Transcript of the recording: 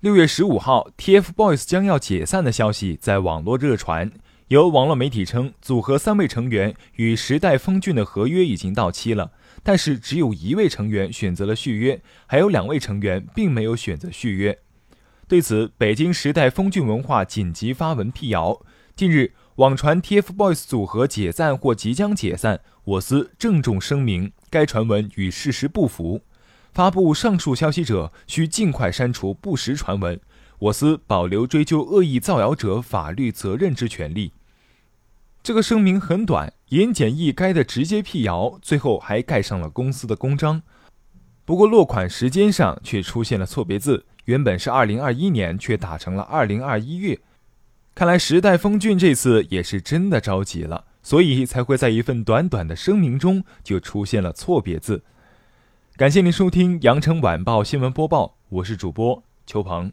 六月十五号，TFBOYS 将要解散的消息在网络热传。有网络媒体称，组合三位成员与时代峰峻的合约已经到期了，但是只有一位成员选择了续约，还有两位成员并没有选择续约。对此，北京时代峰峻文化紧急发文辟谣。近日，网传 TFBOYS 组合解散或即将解散，我司郑重声明，该传闻与事实不符。发布上述消息者需尽快删除不实传闻，我司保留追究恶意造谣者法律责任之权利。这个声明很短，言简意赅的直接辟谣，最后还盖上了公司的公章。不过落款时间上却出现了错别字。原本是二零二一年，却打成了二零二一月。看来时代峰峻这次也是真的着急了，所以才会在一份短短的声明中就出现了错别字。感谢您收听羊城晚报新闻播报，我是主播邱鹏。